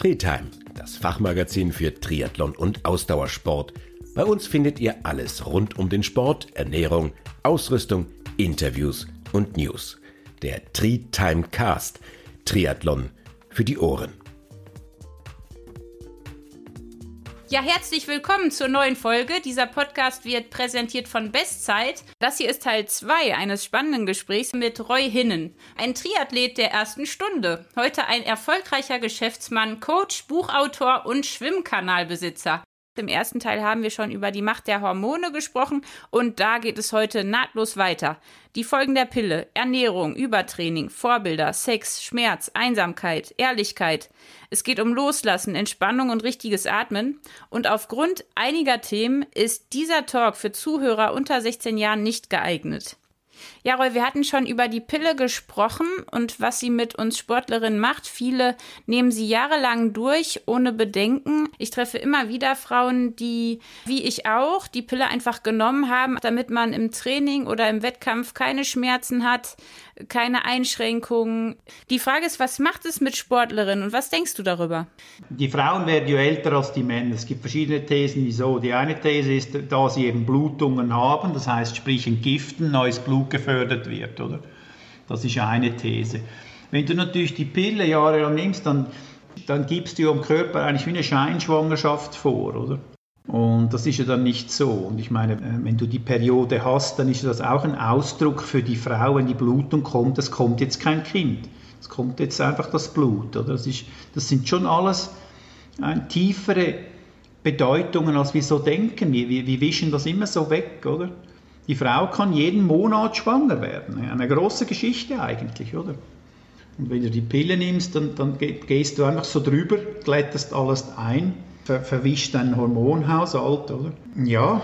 Treetime, das Fachmagazin für Triathlon und Ausdauersport. Bei uns findet ihr alles rund um den Sport, Ernährung, Ausrüstung, Interviews und News. Der Treetime Cast, Triathlon für die Ohren. Ja, herzlich willkommen zur neuen Folge. Dieser Podcast wird präsentiert von Bestzeit. Das hier ist Teil 2 eines spannenden Gesprächs mit Roy Hinnen, ein Triathlet der ersten Stunde. Heute ein erfolgreicher Geschäftsmann, Coach, Buchautor und Schwimmkanalbesitzer. Im ersten Teil haben wir schon über die Macht der Hormone gesprochen und da geht es heute nahtlos weiter. Die Folgen der Pille, Ernährung, Übertraining, Vorbilder, Sex, Schmerz, Einsamkeit, Ehrlichkeit. Es geht um Loslassen, Entspannung und richtiges Atmen. Und aufgrund einiger Themen ist dieser Talk für Zuhörer unter 16 Jahren nicht geeignet. Ja, Roy, wir hatten schon über die Pille gesprochen und was sie mit uns Sportlerinnen macht. Viele nehmen sie jahrelang durch, ohne Bedenken. Ich treffe immer wieder Frauen, die, wie ich auch, die Pille einfach genommen haben, damit man im Training oder im Wettkampf keine Schmerzen hat, keine Einschränkungen. Die Frage ist, was macht es mit Sportlerinnen und was denkst du darüber? Die Frauen werden ja älter als die Männer. Es gibt verschiedene Thesen, wieso. Die eine These ist, da sie eben Blutungen haben, das heißt, sprich in Giften neues Blut gefördert wird, oder? Das ist eine These. Wenn du natürlich die Pille jahrelang nimmst, dann, dann gibst du dem Körper eigentlich wie eine Scheinschwangerschaft vor, oder? Und das ist ja dann nicht so. Und ich meine, äh, wenn du die Periode hast, dann ist das auch ein Ausdruck für die Frau, wenn die Blutung kommt, es kommt jetzt kein Kind. Es kommt jetzt einfach das Blut. Oder? Das, ist, das sind schon alles äh, tiefere Bedeutungen, als wir so denken. Wir, wir, wir wischen das immer so weg, oder? Die Frau kann jeden Monat schwanger werden. Eine große Geschichte eigentlich, oder? Und wenn du die Pille nimmst, dann, dann gehst du einfach so drüber, glättest alles ein, ver verwischt deinen Hormonhaushalt, oder? Ja,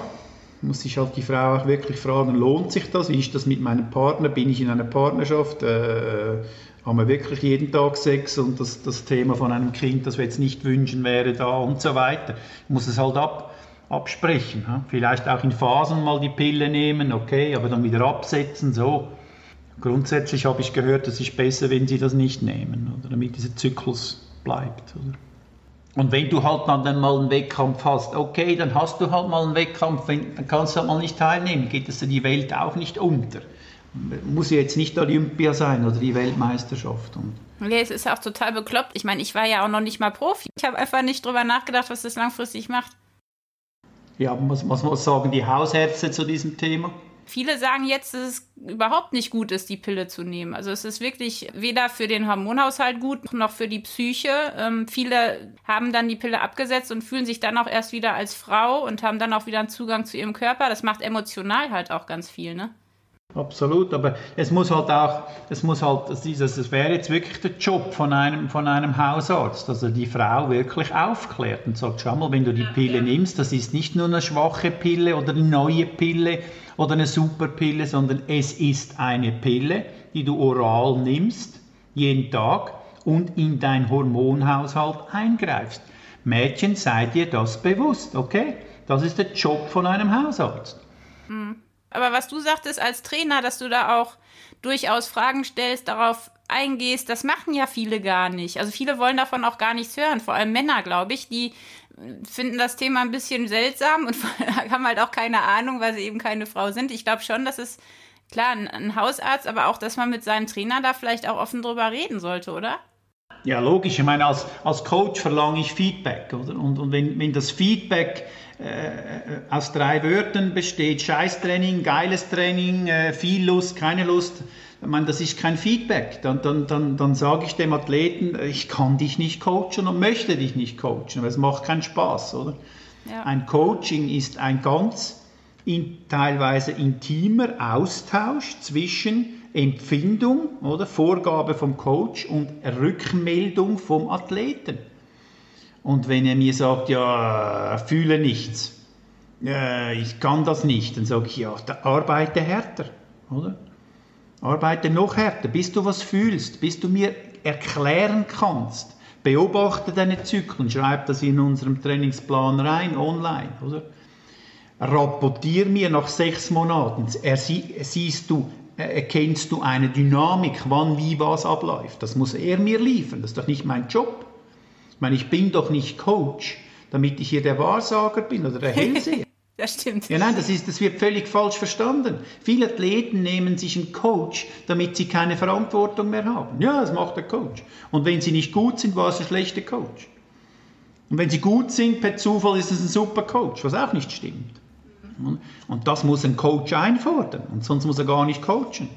muss sich halt die Frau auch wirklich fragen, lohnt sich das? Wie ist das mit meinem Partner? Bin ich in einer Partnerschaft? Äh, haben wir wirklich jeden Tag Sex und das, das Thema von einem Kind, das wir jetzt nicht wünschen, wäre da und so weiter. Muss es halt ab, absprechen. Vielleicht auch in Phasen mal die Pille nehmen, okay, aber dann wieder absetzen, so. Grundsätzlich habe ich gehört, es ist besser, wenn Sie das nicht nehmen, oder, damit dieser Zyklus bleibt. Oder? Und wenn du halt dann mal einen Wettkampf hast, okay, dann hast du halt mal einen Wettkampf, dann kannst du halt mal nicht teilnehmen, geht es die Welt auch nicht unter. Muss jetzt nicht Olympia sein oder die Weltmeisterschaft. Und Nee, es ist auch total bekloppt. Ich meine, ich war ja auch noch nicht mal Profi. Ich habe einfach nicht drüber nachgedacht, was das langfristig macht. Ja, was, was sagen die Hausärzte zu diesem Thema? Viele sagen jetzt, dass es überhaupt nicht gut ist, die Pille zu nehmen. Also es ist wirklich weder für den Hormonhaushalt gut noch für die Psyche. Ähm, viele haben dann die Pille abgesetzt und fühlen sich dann auch erst wieder als Frau und haben dann auch wieder einen Zugang zu ihrem Körper. Das macht emotional halt auch ganz viel, ne? Absolut, aber es muss halt auch, es muss halt, es wäre jetzt wirklich der Job von einem, von einem Hausarzt, dass er die Frau wirklich aufklärt und sagt, schau mal, wenn du die Pille nimmst, das ist nicht nur eine schwache Pille oder eine neue Pille oder eine Superpille, sondern es ist eine Pille, die du oral nimmst, jeden Tag und in dein Hormonhaushalt eingreifst. Mädchen, seid ihr das bewusst, okay? Das ist der Job von einem Hausarzt. Mhm. Aber was du sagtest als Trainer, dass du da auch durchaus Fragen stellst, darauf eingehst, das machen ja viele gar nicht. Also viele wollen davon auch gar nichts hören, vor allem Männer, glaube ich, die finden das Thema ein bisschen seltsam und haben halt auch keine Ahnung, weil sie eben keine Frau sind. Ich glaube schon, dass es klar ein Hausarzt, aber auch, dass man mit seinem Trainer da vielleicht auch offen drüber reden sollte, oder? Ja, logisch. Ich meine, als, als Coach verlange ich Feedback. Oder? Und, und wenn, wenn das Feedback äh, aus drei Wörtern besteht, Scheißtraining, geiles Training, äh, viel Lust, keine Lust, ich meine, das ist kein Feedback. Dann, dann, dann, dann sage ich dem Athleten, ich kann dich nicht coachen und möchte dich nicht coachen, weil es macht keinen Spaß, oder? Ja. Ein Coaching ist ein ganz in, teilweise intimer Austausch zwischen Empfindung oder Vorgabe vom Coach und Rückmeldung vom Athleten. Und wenn er mir sagt, ja, fühle nichts, äh, ich kann das nicht, dann sage ich, ja, arbeite härter, oder? Arbeite noch härter, bis du was fühlst, bis du mir erklären kannst. Beobachte deine Zyklen, schreib das in unserem Trainingsplan rein, online, oder? Rapportier mir nach sechs Monaten, siehst du, erkennst du eine Dynamik, wann wie was abläuft. Das muss er mir liefern, das ist doch nicht mein Job. Ich meine, ich bin doch nicht Coach, damit ich hier der Wahrsager bin oder der Hellseher. das stimmt. Ja, nein, das, ist, das wird völlig falsch verstanden. Viele Athleten nehmen sich einen Coach, damit sie keine Verantwortung mehr haben. Ja, das macht der Coach. Und wenn sie nicht gut sind, war es ein schlechter Coach. Und wenn sie gut sind, per Zufall ist es ein super Coach, was auch nicht stimmt. Und das muss ein Coach einfordern, und sonst muss er gar nicht coachen.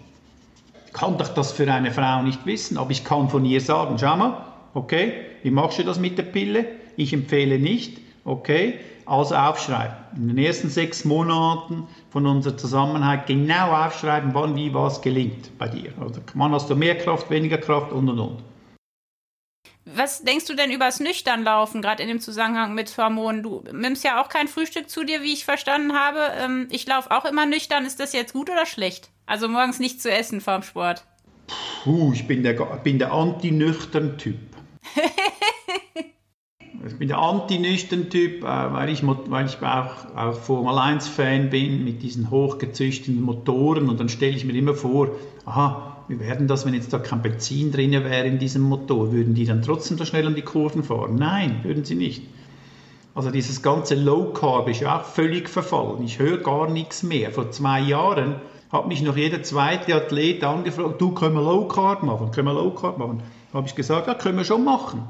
Ich kann doch das für eine Frau nicht wissen, aber ich kann von ihr sagen, schau mal, okay, wie machst du das mit der Pille? Ich empfehle nicht, okay, also aufschreiben. In den ersten sechs Monaten von unserer Zusammenarbeit genau aufschreiben, wann wie was gelingt bei dir. Oder wann hast du mehr Kraft, weniger Kraft und und und. Was denkst du denn über das Nüchternlaufen, gerade in dem Zusammenhang mit Hormonen? Du nimmst ja auch kein Frühstück zu dir, wie ich verstanden habe. Ähm, ich laufe auch immer nüchtern. Ist das jetzt gut oder schlecht? Also morgens nicht zu essen vorm Sport. Puh, ich bin der, bin der anti-nüchtern-Typ. ich bin der anti-nüchtern-Typ, äh, weil ich, weil ich auch, auch Formel 1-Fan bin mit diesen hochgezüchteten Motoren. Und dann stelle ich mir immer vor, aha, wie werden das, wenn jetzt da kein Benzin drin wäre in diesem Motor? Würden die dann trotzdem so schnell an die Kurven fahren? Nein, würden sie nicht. Also dieses ganze Low Carb ist ja auch völlig verfallen. Ich höre gar nichts mehr. Vor zwei Jahren hat mich noch jeder zweite Athlet angefragt, du, können wir Low Carb machen? Können wir Low Carb machen? Da habe ich gesagt, ja, können wir schon machen.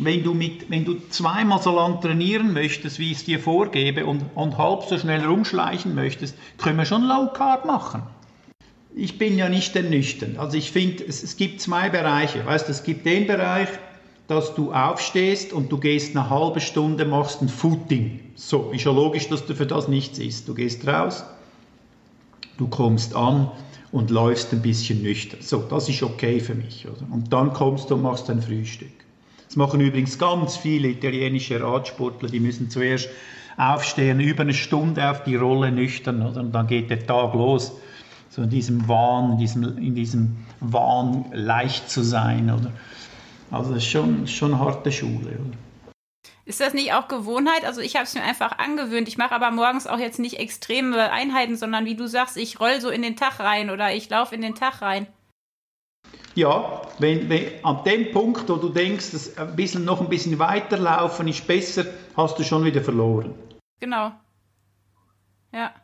Wenn du, mit, wenn du zweimal so lang trainieren möchtest, wie ich es dir vorgebe, und, und halb so schnell rumschleichen möchtest, können wir schon Low Carb machen ich bin ja nicht ernüchternd. Also ich finde, es, es, gibt zwei Bereiche. Weißt, es gibt den Bereich, dass du aufstehst und du gehst eine halbe Stunde, machst ein Footing. So, ist ja logisch, dass du für das nichts isst. Du gehst raus, du kommst an und läufst ein bisschen nüchtern. So, das ist okay für mich. Oder? Und dann kommst du und machst ein Frühstück. Das machen übrigens ganz viele italienische Radsportler, die müssen zuerst aufstehen, über eine Stunde auf die Rolle nüchtern, oder? und dann geht der Tag los so in diesem Wahn, in diesem, in diesem Wahn leicht zu sein. Oder? Also das ist schon, schon eine harte Schule. Oder? Ist das nicht auch Gewohnheit? Also ich habe es mir einfach angewöhnt. Ich mache aber morgens auch jetzt nicht extreme Einheiten, sondern wie du sagst, ich roll so in den Tag rein oder ich laufe in den Tag rein. Ja, wenn, wenn, an dem Punkt, wo du denkst, dass ein bisschen, noch ein bisschen weiterlaufen ist besser, hast du schon wieder verloren. Genau. Ja.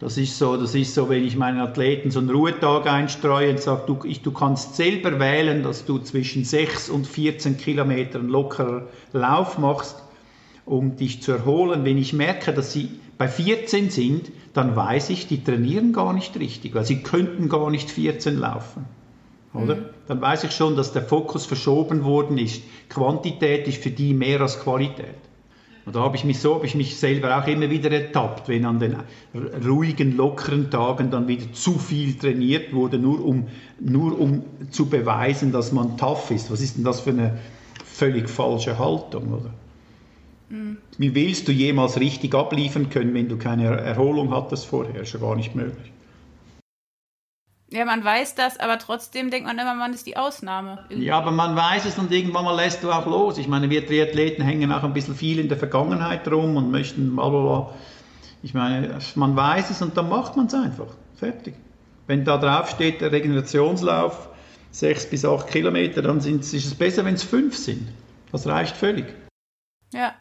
Das ist so, das ist so, wenn ich meinen Athleten so einen Ruhetag einstreue und sage, du, ich, du kannst selber wählen, dass du zwischen 6 und 14 Kilometern lockerer Lauf machst, um dich zu erholen. Wenn ich merke, dass sie bei 14 sind, dann weiß ich, die trainieren gar nicht richtig, weil sie könnten gar nicht 14 laufen. Oder? Mhm. Dann weiß ich schon, dass der Fokus verschoben worden ist. Quantität ist für die mehr als Qualität. Und da habe ich mich so, habe ich mich selber auch immer wieder ertappt, wenn an den ruhigen, lockeren Tagen dann wieder zu viel trainiert wurde, nur um, nur um zu beweisen, dass man tough ist. Was ist denn das für eine völlig falsche Haltung, oder? Mhm. Wie willst du jemals richtig abliefern können, wenn du keine Erholung hattest vorher? Ist ja gar nicht möglich. Ja, man weiß das, aber trotzdem denkt man immer, man ist die Ausnahme. Ja, aber man weiß es und irgendwann mal lässt du auch los. Ich meine, wir Triathleten hängen auch ein bisschen viel in der Vergangenheit rum und möchten blablabla. Ich meine, man weiß es und dann macht man es einfach. Fertig. Wenn da drauf steht, der Regenerationslauf, sechs bis acht Kilometer, dann ist es besser, wenn es fünf sind. Das reicht völlig. Ja.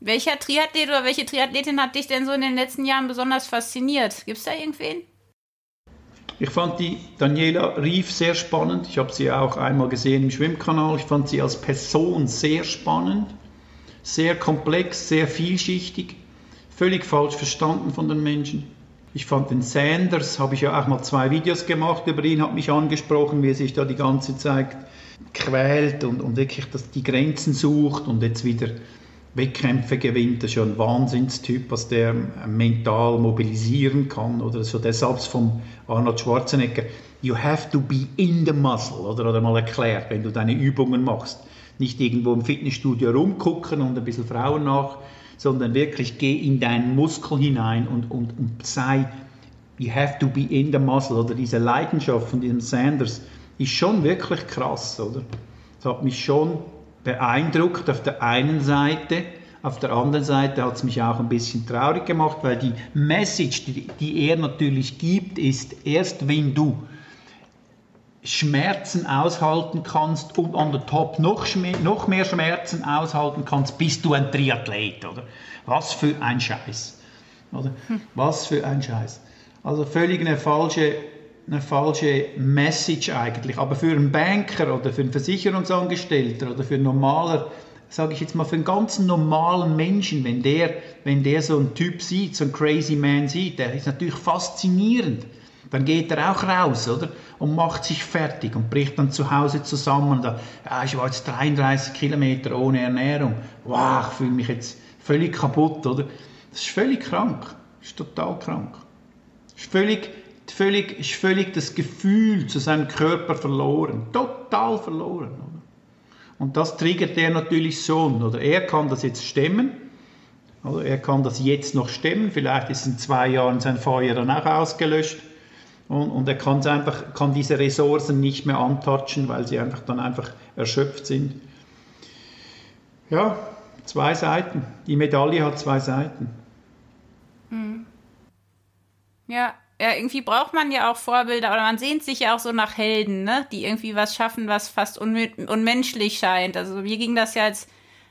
Welcher Triathlet oder welche Triathletin hat dich denn so in den letzten Jahren besonders fasziniert? Gibt es da irgendwen? Ich fand die Daniela Rief sehr spannend. Ich habe sie auch einmal gesehen im Schwimmkanal. Ich fand sie als Person sehr spannend, sehr komplex, sehr vielschichtig, völlig falsch verstanden von den Menschen. Ich fand den Sanders, habe ich ja auch mal zwei Videos gemacht über ihn, hat mich angesprochen, wie er sich da die ganze Zeit quält und, und wirklich dass die Grenzen sucht und jetzt wieder Wettkämpfe gewinnt, das ist ja ein Wahnsinnstyp, was der mental mobilisieren kann. Oder so der Satz von Arnold Schwarzenegger, you have to be in the muscle, oder, oder mal erklärt, wenn du deine Übungen machst. Nicht irgendwo im Fitnessstudio rumgucken und ein bisschen Frauen nach, sondern wirklich geh in deinen Muskel hinein und, und, und sei, you have to be in the muscle, oder diese Leidenschaft von diesem Sanders ist schon wirklich krass, oder? Das hat mich schon beeindruckt auf der einen Seite, auf der anderen Seite hat es mich auch ein bisschen traurig gemacht, weil die Message, die, die er natürlich gibt, ist, erst wenn du Schmerzen aushalten kannst und an der Top noch, noch mehr Schmerzen aushalten kannst, bist du ein Triathlet, oder? Was für ein Scheiß, oder? Hm. Was für ein Scheiß. Also völlig eine falsche, eine falsche Message eigentlich. Aber für einen Banker oder für einen Versicherungsangestellter oder für einen normaler, sage ich jetzt mal, für einen ganz normalen Menschen, wenn der, wenn der so einen Typ sieht, so einen Crazy Man sieht, der ist natürlich faszinierend. Dann geht er auch raus, oder? Und macht sich fertig und bricht dann zu Hause zusammen. Und da, ja, ich war jetzt 33 Kilometer ohne Ernährung. Wow, ich fühle mich jetzt völlig kaputt, oder? Das ist völlig krank. Das ist total krank. Das ist völlig, völlig, ist völlig das Gefühl zu seinem Körper verloren. Total verloren? Und das triggert er natürlich so. Oder er kann das jetzt stemmen. Oder er kann das jetzt noch stemmen. Vielleicht ist in zwei Jahren sein Feuer dann auch ausgelöscht und, und er kann, einfach, kann diese Ressourcen nicht mehr antatschen, weil sie einfach dann einfach erschöpft sind. Ja, zwei Seiten. Die Medaille hat zwei Seiten. Hm. Ja, ja, irgendwie braucht man ja auch Vorbilder oder man sehnt sich ja auch so nach Helden, ne? die irgendwie was schaffen, was fast unmenschlich scheint. Also mir ging das ja als,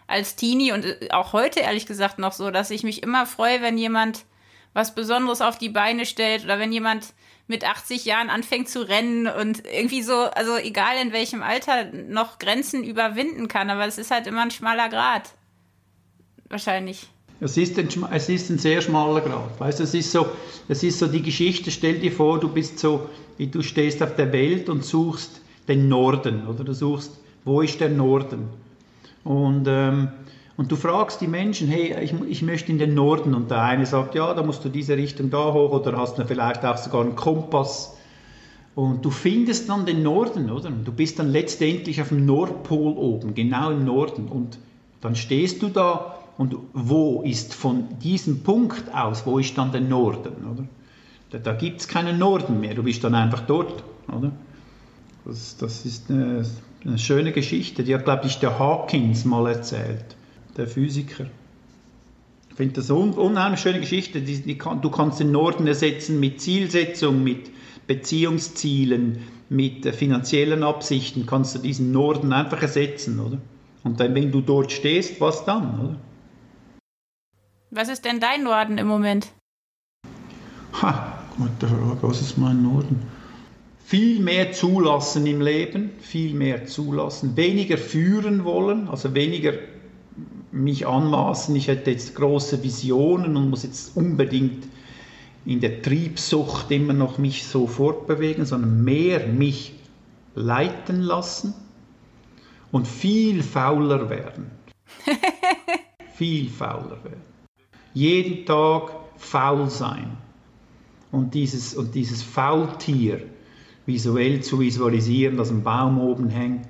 als Teenie und äh, auch heute ehrlich gesagt noch so, dass ich mich immer freue, wenn jemand was Besonderes auf die Beine stellt oder wenn jemand mit 80 Jahren anfängt zu rennen und irgendwie so, also egal in welchem Alter, noch Grenzen überwinden kann. Aber es ist halt immer ein schmaler Grad. Wahrscheinlich. Es ist, ein, es ist ein sehr schmaler Grad. Weißt, es, ist so, es ist so die Geschichte, stell dir vor, du bist so, du stehst auf der Welt und suchst den Norden, oder du suchst, wo ist der Norden? Und ähm, und du fragst die Menschen, hey, ich, ich möchte in den Norden. Und der eine sagt, ja, da musst du diese Richtung da hoch oder hast du vielleicht auch sogar einen Kompass. Und du findest dann den Norden, oder? Du bist dann letztendlich auf dem Nordpol oben, genau im Norden. Und dann stehst du da und wo ist von diesem Punkt aus, wo ist dann der Norden, oder? Da, da gibt es keinen Norden mehr, du bist dann einfach dort, oder? Das, das ist eine, eine schöne Geschichte, die hat, glaube ich, der Hawkins mal erzählt der Physiker. Ich finde das eine unheimlich schöne Geschichte. Die, die du kannst den Norden ersetzen mit Zielsetzung, mit Beziehungszielen, mit äh, finanziellen Absichten, kannst du diesen Norden einfach ersetzen, oder? Und dann, wenn du dort stehst, was dann, oder? Was ist denn dein Norden im Moment? Ha, gute Frage, was ist mein Norden? Viel mehr zulassen im Leben, viel mehr zulassen, weniger führen wollen, also weniger mich anmaßen, ich hätte jetzt große Visionen und muss jetzt unbedingt in der Triebsucht immer noch mich so fortbewegen, sondern mehr mich leiten lassen und viel fauler werden. viel fauler werden. Jeden Tag faul sein und dieses, und dieses Faultier visuell zu visualisieren, das am Baum oben hängt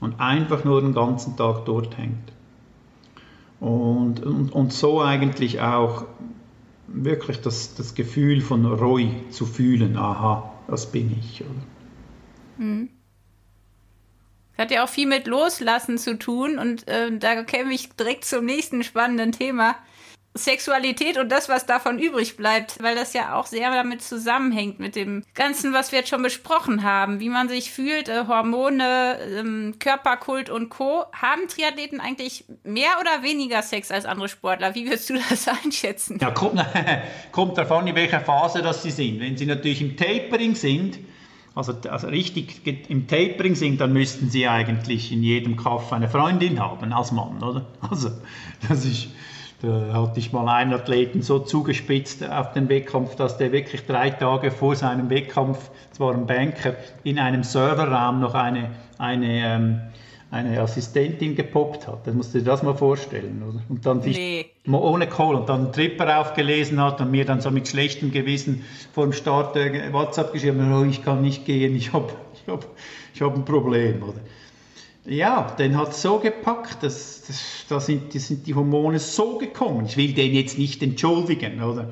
und einfach nur den ganzen Tag dort hängt. Und, und, und so eigentlich auch wirklich das, das Gefühl von Reu zu fühlen, aha, das bin ich. Mhm. Das hat ja auch viel mit Loslassen zu tun und äh, da käme ich direkt zum nächsten spannenden Thema. Sexualität und das, was davon übrig bleibt, weil das ja auch sehr damit zusammenhängt mit dem Ganzen, was wir jetzt schon besprochen haben, wie man sich fühlt, äh, Hormone, ähm, Körperkult und Co. Haben Triathleten eigentlich mehr oder weniger Sex als andere Sportler? Wie würdest du das einschätzen? Ja, kommt, kommt an, in welcher Phase das sie sind. Wenn sie natürlich im Tapering sind, also, also richtig im Tapering sind, dann müssten sie eigentlich in jedem Kaff eine Freundin haben als Mann, oder? Also das ist da hatte ich mal einen Athleten so zugespitzt auf den Wettkampf, dass der wirklich drei Tage vor seinem Wettkampf, zwar ein Banker, in einem Serverraum noch eine, eine, ähm, eine Assistentin gepoppt hat. Das musst du dir das mal vorstellen. Oder? Und dann sich nee. ohne Kohle und dann einen Tripper aufgelesen hat und mir dann so mit schlechtem Gewissen vor dem Start äh, WhatsApp geschrieben, oh, ich kann nicht gehen, ich habe ich hab, ich hab ein Problem. Oder? Ja, den hat so gepackt, dass, dass, da sind, die, sind die Hormone so gekommen. Ich will den jetzt nicht entschuldigen, oder?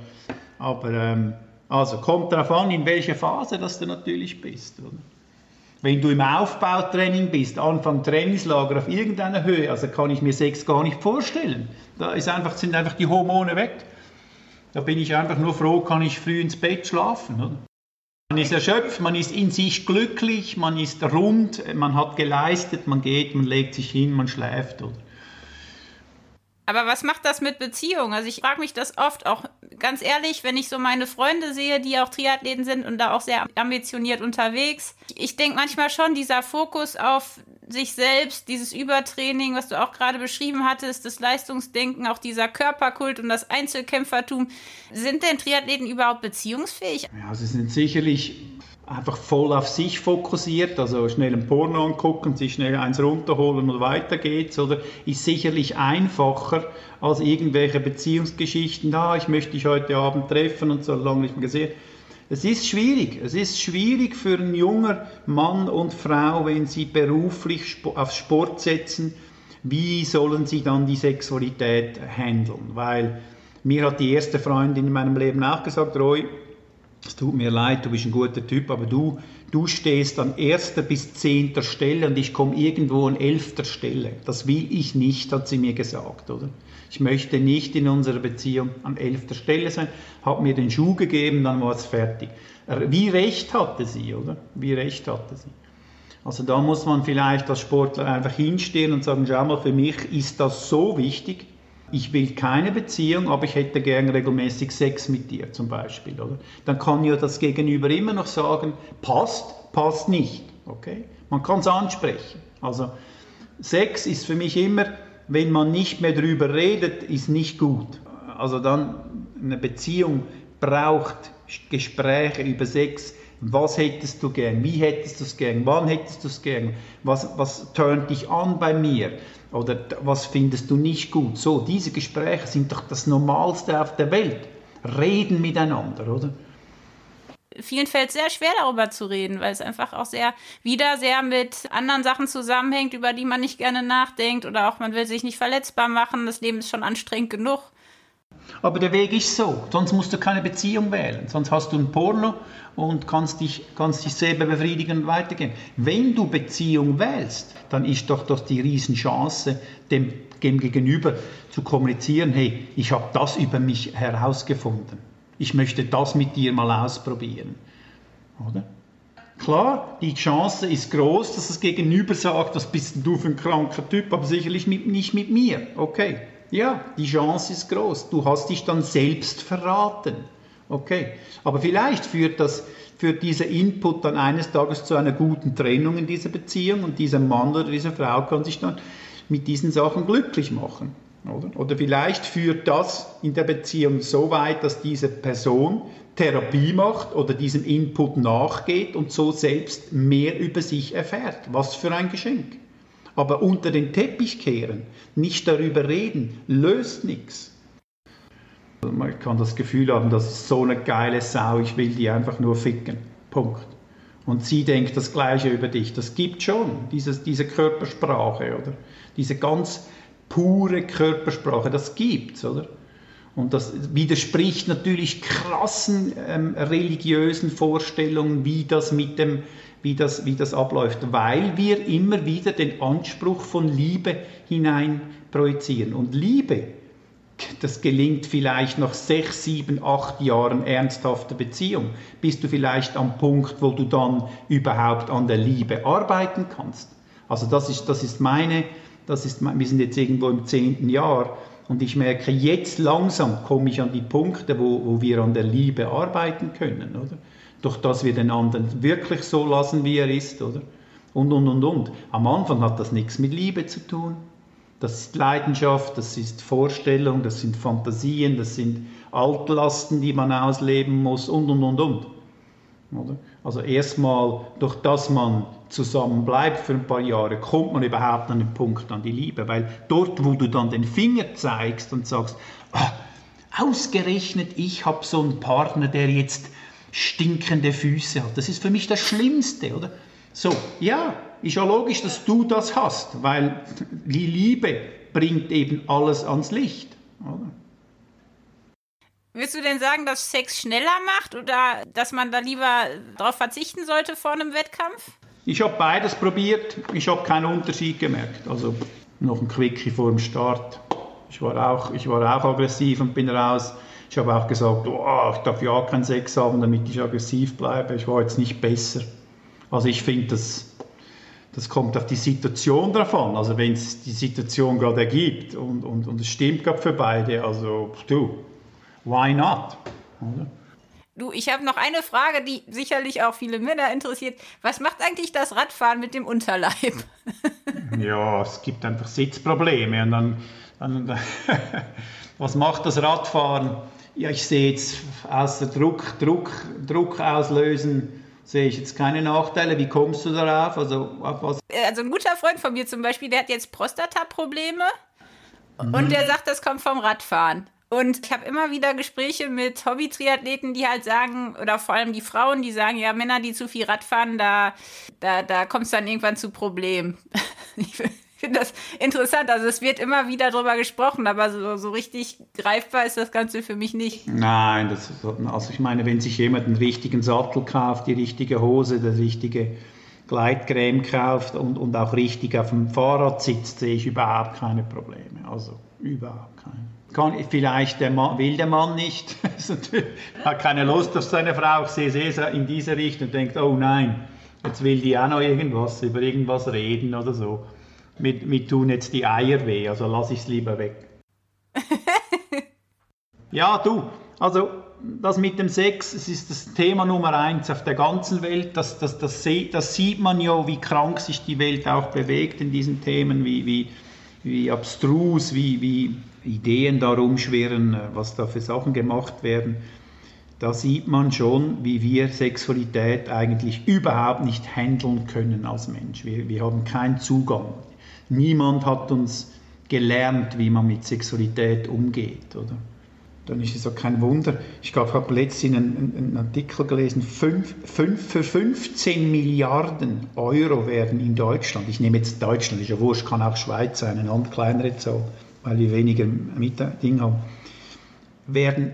Aber ähm, also kommt darauf an, in welcher Phase dass du natürlich bist. Oder? Wenn du im Aufbautraining bist, Anfang Trainingslager auf irgendeiner Höhe, also kann ich mir Sex gar nicht vorstellen. Da ist einfach, sind einfach die Hormone weg. Da bin ich einfach nur froh, kann ich früh ins Bett schlafen. Oder? Man ist erschöpft, man ist in sich glücklich, man ist rund, man hat geleistet, man geht, man legt sich hin, man schläft. Oder? Aber was macht das mit Beziehungen? Also ich frage mich das oft, auch ganz ehrlich, wenn ich so meine Freunde sehe, die auch Triathleten sind und da auch sehr ambitioniert unterwegs. Ich denke manchmal schon, dieser Fokus auf sich selbst, dieses Übertraining, was du auch gerade beschrieben hattest, das Leistungsdenken, auch dieser Körperkult und das Einzelkämpfertum. Sind denn Triathleten überhaupt beziehungsfähig? Ja, sie sind sicherlich einfach voll auf sich fokussiert, also schnell ein Porno angucken, sich schnell eins runterholen und weiter geht's, oder ist sicherlich einfacher als irgendwelche Beziehungsgeschichten, ah, ich möchte dich heute Abend treffen und so lange nicht mehr gesehen. Es ist schwierig. Es ist schwierig für einen jungen Mann und Frau, wenn sie beruflich auf Sport setzen, wie sollen sie dann die Sexualität handeln? Weil mir hat die erste Freundin in meinem Leben auch gesagt, Roy, es tut mir leid, du bist ein guter Typ, aber du, du stehst an erster bis zehnter Stelle und ich komme irgendwo an elfter Stelle. Das will ich nicht, hat sie mir gesagt, oder? Ich möchte nicht in unserer Beziehung an elfter Stelle sein, hat mir den Schuh gegeben, dann war es fertig. Wie recht hatte sie, oder? Wie recht hatte sie. Also da muss man vielleicht als Sportler einfach hinstehen und sagen, schau mal, für mich ist das so wichtig, ich will keine Beziehung, aber ich hätte gern regelmäßig Sex mit dir zum Beispiel. Oder? Dann kann ja das Gegenüber immer noch sagen, passt, passt nicht. Okay? Man kann es ansprechen. Also Sex ist für mich immer, wenn man nicht mehr darüber redet, ist nicht gut. Also dann eine Beziehung braucht Gespräche über Sex. Was hättest du gern? Wie hättest du es gern? Wann hättest du es gern? Was, was turnt dich an bei mir? Oder was findest du nicht gut? So, diese Gespräche sind doch das Normalste auf der Welt. Reden miteinander, oder? Vielen fällt es sehr schwer, darüber zu reden, weil es einfach auch sehr, wieder sehr mit anderen Sachen zusammenhängt, über die man nicht gerne nachdenkt oder auch man will sich nicht verletzbar machen. Das Leben ist schon anstrengend genug. Aber der Weg ist so, sonst musst du keine Beziehung wählen, sonst hast du ein Porno und kannst dich, kannst dich selber befriedigen und weitergehen. Wenn du Beziehung wählst, dann ist doch das die Riesenchance, dem, dem Gegenüber zu kommunizieren, hey, ich habe das über mich herausgefunden. Ich möchte das mit dir mal ausprobieren. Oder? Klar, die Chance ist groß, dass das Gegenüber sagt, was bist du für ein kranker Typ, aber sicherlich mit, nicht mit mir. Okay, ja, die Chance ist groß. Du hast dich dann selbst verraten. Okay, aber vielleicht führt das führt dieser Input dann eines Tages zu einer guten Trennung in dieser Beziehung und dieser Mann oder diese Frau kann sich dann mit diesen Sachen glücklich machen. Oder? oder vielleicht führt das in der Beziehung so weit, dass diese Person Therapie macht oder diesem Input nachgeht und so selbst mehr über sich erfährt. Was für ein Geschenk. Aber unter den Teppich kehren, nicht darüber reden, löst nichts. Man kann das Gefühl haben, das ist so eine geile Sau, ich will die einfach nur ficken. Punkt. Und sie denkt das Gleiche über dich. Das gibt schon, dieses, diese Körpersprache, oder? Diese ganz pure Körpersprache, das gibt's, oder? Und das widerspricht natürlich krassen ähm, religiösen Vorstellungen, wie das mit dem wie das, wie das abläuft, weil wir immer wieder den Anspruch von Liebe hinein projizieren. Und Liebe, das gelingt vielleicht nach sechs, sieben, acht Jahren ernsthafter Beziehung. Bist du vielleicht am Punkt, wo du dann überhaupt an der Liebe arbeiten kannst? Also das ist, das ist meine, das ist, wir sind jetzt irgendwo im zehnten Jahr und ich merke, jetzt langsam komme ich an die Punkte, wo, wo wir an der Liebe arbeiten können, oder? durch das wir den anderen wirklich so lassen, wie er ist, oder? Und, und, und, und. Am Anfang hat das nichts mit Liebe zu tun. Das ist Leidenschaft, das ist Vorstellung, das sind Fantasien, das sind Altlasten, die man ausleben muss und, und, und, und. Oder? Also erstmal, durch das man zusammen bleibt für ein paar Jahre, kommt man überhaupt an den Punkt an die Liebe. Weil dort, wo du dann den Finger zeigst und sagst, oh, ausgerechnet ich habe so einen Partner, der jetzt stinkende Füße hat. Das ist für mich das Schlimmste, oder? So, ja, ist ja logisch, dass du das hast, weil die Liebe bringt eben alles ans Licht, oder? Willst du denn sagen, dass Sex schneller macht oder dass man da lieber darauf verzichten sollte vor einem Wettkampf? Ich habe beides probiert. Ich habe keinen Unterschied gemerkt. Also noch ein Quickie vor dem Start. Ich war auch, ich war auch aggressiv und bin raus. Ich habe auch gesagt, oh, ich darf ja keinen Sex haben, damit ich aggressiv bleibe. Ich war jetzt nicht besser. Also ich finde, das, das kommt auf die Situation drauf an. Also wenn es die Situation gerade ergibt und, und, und es stimmt gerade für beide, also du, why not? Oder? Du, ich habe noch eine Frage, die sicherlich auch viele Männer interessiert. Was macht eigentlich das Radfahren mit dem Unterleib? ja, es gibt einfach Sitzprobleme. Und dann, dann was macht das Radfahren? Ja, ich sehe jetzt außer Druck, Druck, Druck auslösen, sehe ich jetzt keine Nachteile. Wie kommst du darauf? Also, auf was? also ein guter Freund von mir zum Beispiel, der hat jetzt Prostata-Probleme mhm. und der sagt, das kommt vom Radfahren. Und ich habe immer wieder Gespräche mit Hobby-Triathleten, die halt sagen, oder vor allem die Frauen, die sagen, ja, Männer, die zu viel Rad fahren, da, da, da kommt es dann irgendwann zu Problemen. ich finde das interessant. Also es wird immer wieder darüber gesprochen, aber so, so richtig greifbar ist das Ganze für mich nicht. Nein, das, also ich meine, wenn sich jemand einen richtigen Sattel kauft, die richtige Hose, das richtige Gleitcreme kauft und, und auch richtig auf dem Fahrrad sitzt, sehe ich überhaupt keine Probleme. Also überhaupt keine kann vielleicht der Mann, will der Mann nicht, hat keine Lust auf seine Frau, ich sehe es in diese Richtung und denkt, oh nein, jetzt will die auch noch irgendwas, über irgendwas reden oder so. Mir, mir tun jetzt die Eier weh, also lasse ich es lieber weg. ja, du, also das mit dem Sex, es ist das Thema Nummer eins auf der ganzen Welt. Das, das, das, das sieht man ja, wie krank sich die Welt auch bewegt in diesen Themen, wie, wie, wie abstrus, wie, wie Ideen darum schwirren, äh, was da für Sachen gemacht werden, da sieht man schon, wie wir Sexualität eigentlich überhaupt nicht handeln können als Mensch. Wir, wir haben keinen Zugang. Niemand hat uns gelernt, wie man mit Sexualität umgeht. Oder? Dann ist es auch kein Wunder. Ich glaube, ich habe letztens einen, einen Artikel gelesen, fünf, fünf, für 15 Milliarden Euro werden in Deutschland, ich nehme jetzt Deutschland, ist ja wurscht, kann auch Schweiz sein, eine kleinere Zahl, weil wir weniger Ding haben, werden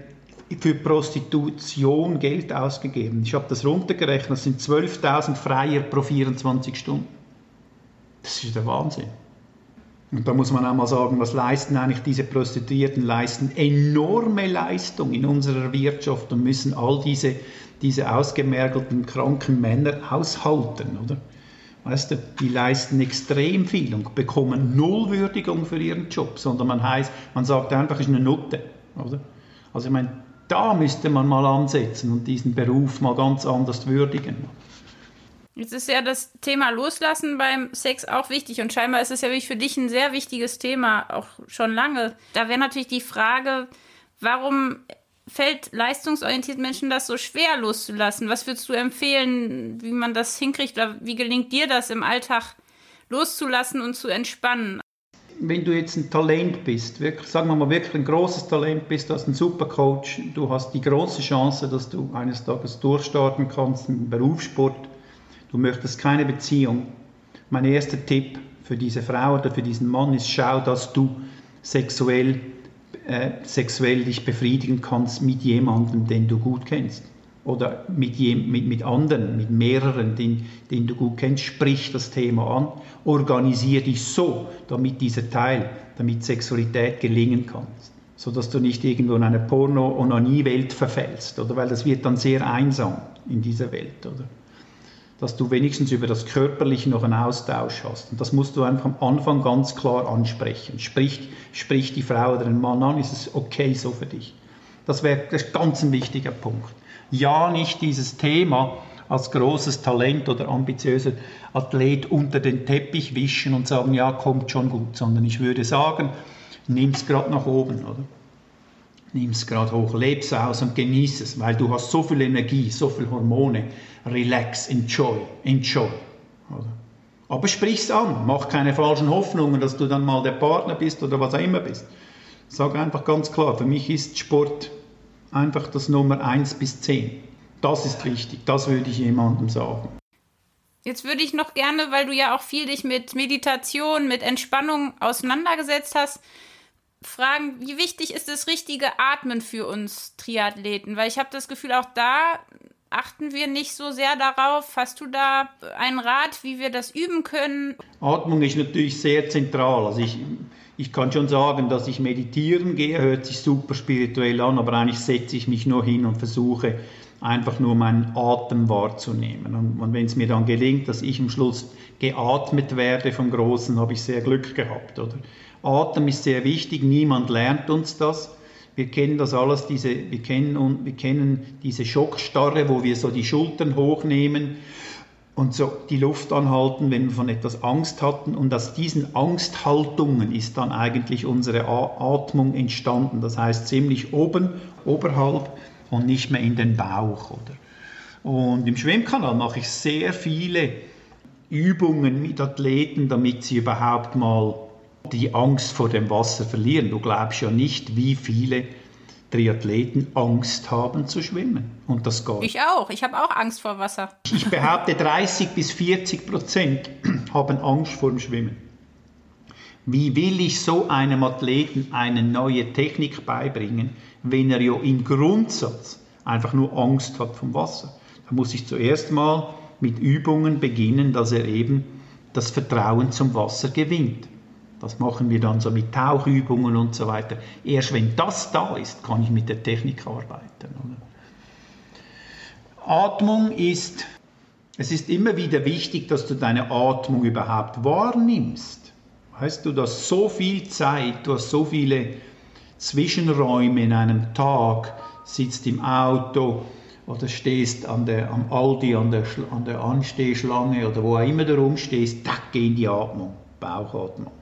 für Prostitution Geld ausgegeben. Ich habe das runtergerechnet, das sind 12.000 Freier pro 24 Stunden. Das ist der Wahnsinn. Und da muss man auch mal sagen, was leisten eigentlich diese Prostituierten? Leisten enorme Leistung in unserer Wirtschaft und müssen all diese, diese ausgemergelten, kranken Männer aushalten, oder? Weißt du, die leisten extrem viel und bekommen null Würdigung für ihren Job, sondern man heißt, man sagt einfach, es ist eine Nutte. Oder? Also ich meine, da müsste man mal ansetzen und diesen Beruf mal ganz anders würdigen. Jetzt ist ja das Thema Loslassen beim Sex auch wichtig und scheinbar ist es ja für dich ein sehr wichtiges Thema, auch schon lange. Da wäre natürlich die Frage, warum fällt leistungsorientierten Menschen das so schwer loszulassen? Was würdest du empfehlen, wie man das hinkriegt? Oder wie gelingt dir das im Alltag loszulassen und zu entspannen? Wenn du jetzt ein Talent bist, wirklich, sagen wir mal wirklich ein großes Talent bist, du hast einen super Coach, du hast die große Chance, dass du eines Tages durchstarten kannst im Berufssport, du möchtest keine Beziehung. Mein erster Tipp für diese Frau oder für diesen Mann ist, schau, dass du sexuell äh, sexuell dich befriedigen kannst mit jemandem, den du gut kennst. Oder mit, je, mit, mit anderen, mit mehreren, den, den du gut kennst, sprich das Thema an, organisier dich so, damit dieser Teil, damit Sexualität gelingen kann sodass du nicht irgendwo in eine Porno-Onanie-Welt verfällst, oder? Weil das wird dann sehr einsam in dieser Welt, oder? Dass du wenigstens über das Körperliche noch einen Austausch hast. Und das musst du einfach am Anfang ganz klar ansprechen. Sprich, sprich die Frau oder den Mann an, ist es okay so für dich? Das wäre ganz ein wichtiger Punkt. Ja, nicht dieses Thema als großes Talent oder ambitiöser Athlet unter den Teppich wischen und sagen, ja, kommt schon gut, sondern ich würde sagen, nimm es gerade nach oben, oder? Nimm es gerade hoch, leb's aus und genieß es, weil du hast so viel Energie, so viel Hormone, relax, enjoy, enjoy. Oder? Aber sprich's an, mach keine falschen Hoffnungen, dass du dann mal der Partner bist oder was auch immer bist. Sag einfach ganz klar, für mich ist Sport einfach das Nummer 1 bis 10. Das ist wichtig, das würde ich jemandem sagen. Jetzt würde ich noch gerne, weil du ja auch viel dich mit Meditation, mit Entspannung auseinandergesetzt hast, fragen, wie wichtig ist das richtige Atmen für uns Triathleten? Weil ich habe das Gefühl, auch da achten wir nicht so sehr darauf. Hast du da einen Rat, wie wir das üben können? Atmung ist natürlich sehr zentral. Also ich, ich kann schon sagen, dass ich meditieren gehe, hört sich super spirituell an, aber eigentlich setze ich mich nur hin und versuche einfach nur meinen Atem wahrzunehmen. Und, und wenn es mir dann gelingt, dass ich am Schluss geatmet werde vom Großen, habe ich sehr Glück gehabt. Oder? Atem ist sehr wichtig, niemand lernt uns das. Wir kennen das alles, diese, wir, kennen, wir kennen diese Schockstarre, wo wir so die Schultern hochnehmen und so die Luft anhalten, wenn wir von etwas Angst hatten. Und aus diesen Angsthaltungen ist dann eigentlich unsere Atmung entstanden. Das heißt ziemlich oben, oberhalb und nicht mehr in den Bauch. Oder? Und im Schwimmkanal mache ich sehr viele Übungen mit Athleten, damit sie überhaupt mal die Angst vor dem Wasser verlieren. Du glaubst ja nicht, wie viele Triathleten Angst haben zu schwimmen. Und das geht. Ich auch. Ich habe auch Angst vor Wasser. Ich behaupte, 30 bis 40 Prozent haben Angst vor dem Schwimmen. Wie will ich so einem Athleten eine neue Technik beibringen, wenn er ja im Grundsatz einfach nur Angst hat vom Wasser? Da muss ich zuerst mal mit Übungen beginnen, dass er eben das Vertrauen zum Wasser gewinnt. Das machen wir dann so mit Tauchübungen und so weiter. Erst wenn das da ist, kann ich mit der Technik arbeiten. Atmung ist, es ist immer wieder wichtig, dass du deine Atmung überhaupt wahrnimmst. Weißt du, hast so viel Zeit, du hast so viele Zwischenräume in einem Tag, sitzt im Auto oder stehst an der, am Aldi an der, an der Anstehschlange oder wo auch immer du rumstehst, da geht die Atmung, Bauchatmung.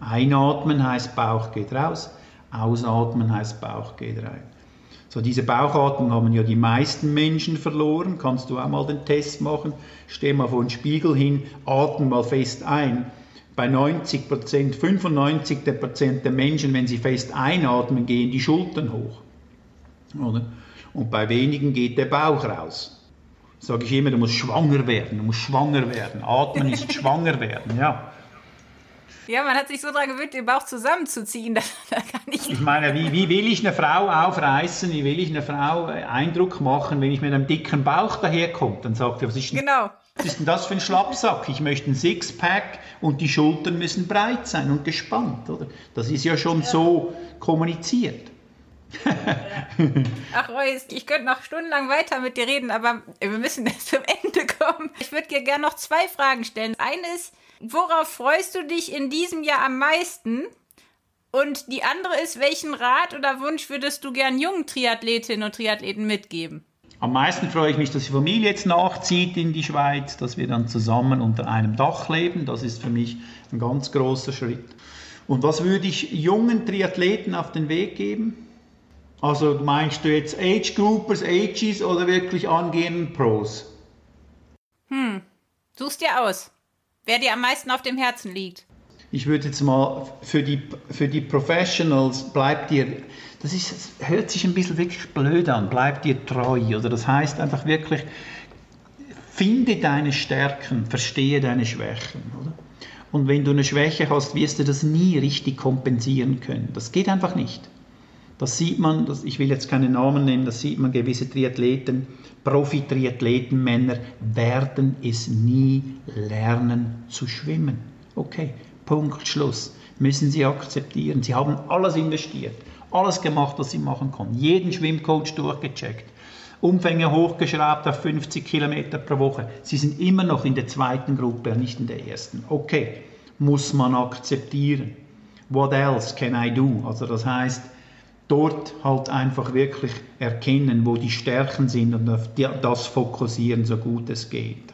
Einatmen heißt Bauch geht raus, ausatmen heißt Bauch geht rein. So diese Bauchatmung haben ja die meisten Menschen verloren. Kannst du auch mal den Test machen? Steh mal vor den Spiegel hin, atme mal fest ein. Bei 90 Prozent, 95 Prozent der Menschen, wenn sie fest einatmen, gehen die Schultern hoch. Oder? Und bei wenigen geht der Bauch raus. Sage ich immer, du musst schwanger werden, du musst schwanger werden. Atmen ist schwanger werden, ja. Ja, man hat sich so daran gewöhnt, den Bauch zusammenzuziehen. Da, da kann ich, ich meine, wie, wie will ich eine Frau aufreißen? Wie will ich eine Frau äh, Eindruck machen, wenn ich mit einem dicken Bauch daherkomme? Dann sagt sie, was ist denn, genau. was ist denn das für ein Schlappsack? Ich möchte ein Sixpack und die Schultern müssen breit sein und gespannt. Oder? Das ist ja schon ja. so kommuniziert. Ach Reus, ich könnte noch stundenlang weiter mit dir reden, aber wir müssen jetzt zum Ende kommen. Ich würde dir gerne noch zwei Fragen stellen. Eine ist, worauf freust du dich in diesem Jahr am meisten? Und die andere ist, welchen Rat oder Wunsch würdest du gern jungen Triathletinnen und Triathleten mitgeben? Am meisten freue ich mich, dass die Familie jetzt nachzieht in die Schweiz, dass wir dann zusammen unter einem Dach leben. Das ist für mich ein ganz großer Schritt. Und was würde ich jungen Triathleten auf den Weg geben? Also meinst du jetzt Age Groupers, Ages oder wirklich angehenden Pros? Hm, suchst dir aus. Wer dir am meisten auf dem Herzen liegt. Ich würde jetzt mal für die, für die Professionals, bleibt dir, das, ist, das hört sich ein bisschen wirklich blöd an, bleibt dir treu. Oder das heißt einfach wirklich, finde deine Stärken, verstehe deine Schwächen. Oder? Und wenn du eine Schwäche hast, wirst du das nie richtig kompensieren können. Das geht einfach nicht. Das sieht man, das, ich will jetzt keine Namen nennen, das sieht man, gewisse Triathleten, Profi-Triathleten, Männer werden es nie lernen zu schwimmen. Okay, Punkt, Schluss. Müssen sie akzeptieren. Sie haben alles investiert, alles gemacht, was sie machen konnten. Jeden Schwimmcoach durchgecheckt. Umfänge hochgeschraubt auf 50 Kilometer pro Woche. Sie sind immer noch in der zweiten Gruppe, nicht in der ersten. Okay, muss man akzeptieren. What else can I do? Also das heißt, dort halt einfach wirklich erkennen, wo die Stärken sind und auf das fokussieren, so gut es geht.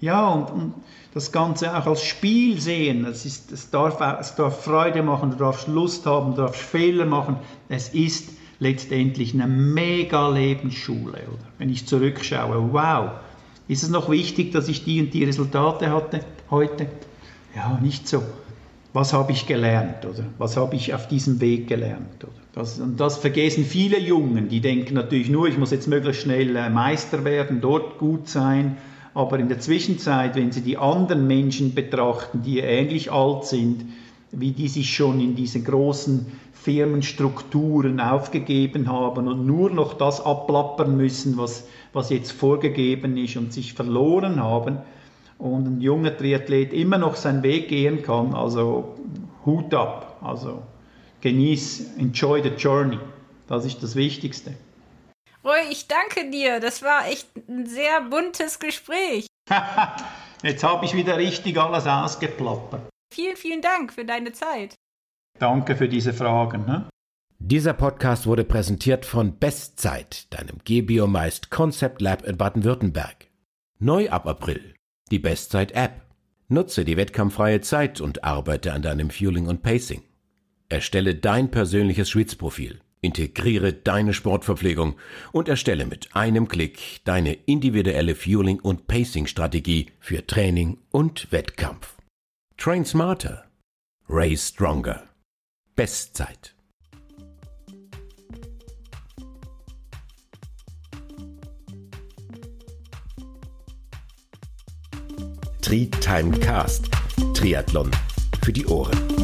Ja, und, und das Ganze auch als Spiel sehen. Es, ist, es, darf, es darf Freude machen, du darfst Lust haben, du darfst Fehler machen. Es ist letztendlich eine mega Lebensschule. Oder? Wenn ich zurückschaue, wow, ist es noch wichtig, dass ich die und die Resultate hatte heute? Ja, nicht so was habe ich gelernt oder was habe ich auf diesem Weg gelernt. Oder? Das, und das vergessen viele Jungen, die denken natürlich nur, ich muss jetzt möglichst schnell äh, Meister werden, dort gut sein, aber in der Zwischenzeit, wenn sie die anderen Menschen betrachten, die ähnlich alt sind, wie die sich schon in diesen großen Firmenstrukturen aufgegeben haben und nur noch das abplappern müssen, was, was jetzt vorgegeben ist und sich verloren haben, und ein junger Triathlet immer noch seinen Weg gehen kann, also Hut ab. Also genieß, enjoy the journey. Das ist das Wichtigste. Roy, ich danke dir. Das war echt ein sehr buntes Gespräch. Jetzt habe ich wieder richtig alles ausgeplappert. Vielen, vielen Dank für deine Zeit. Danke für diese Fragen. Ne? Dieser Podcast wurde präsentiert von Bestzeit, deinem Gebiomeist Concept Lab in Baden-Württemberg. Neu ab April. Die Bestzeit App. Nutze die wettkampffreie Zeit und arbeite an deinem Fueling und Pacing. Erstelle dein persönliches Schwitzprofil. Integriere deine Sportverpflegung und erstelle mit einem Klick deine individuelle Fueling- und Pacing-Strategie für Training und Wettkampf. Train smarter. Race stronger. Bestzeit. Tri-Time Cast. Triathlon für die Ohren.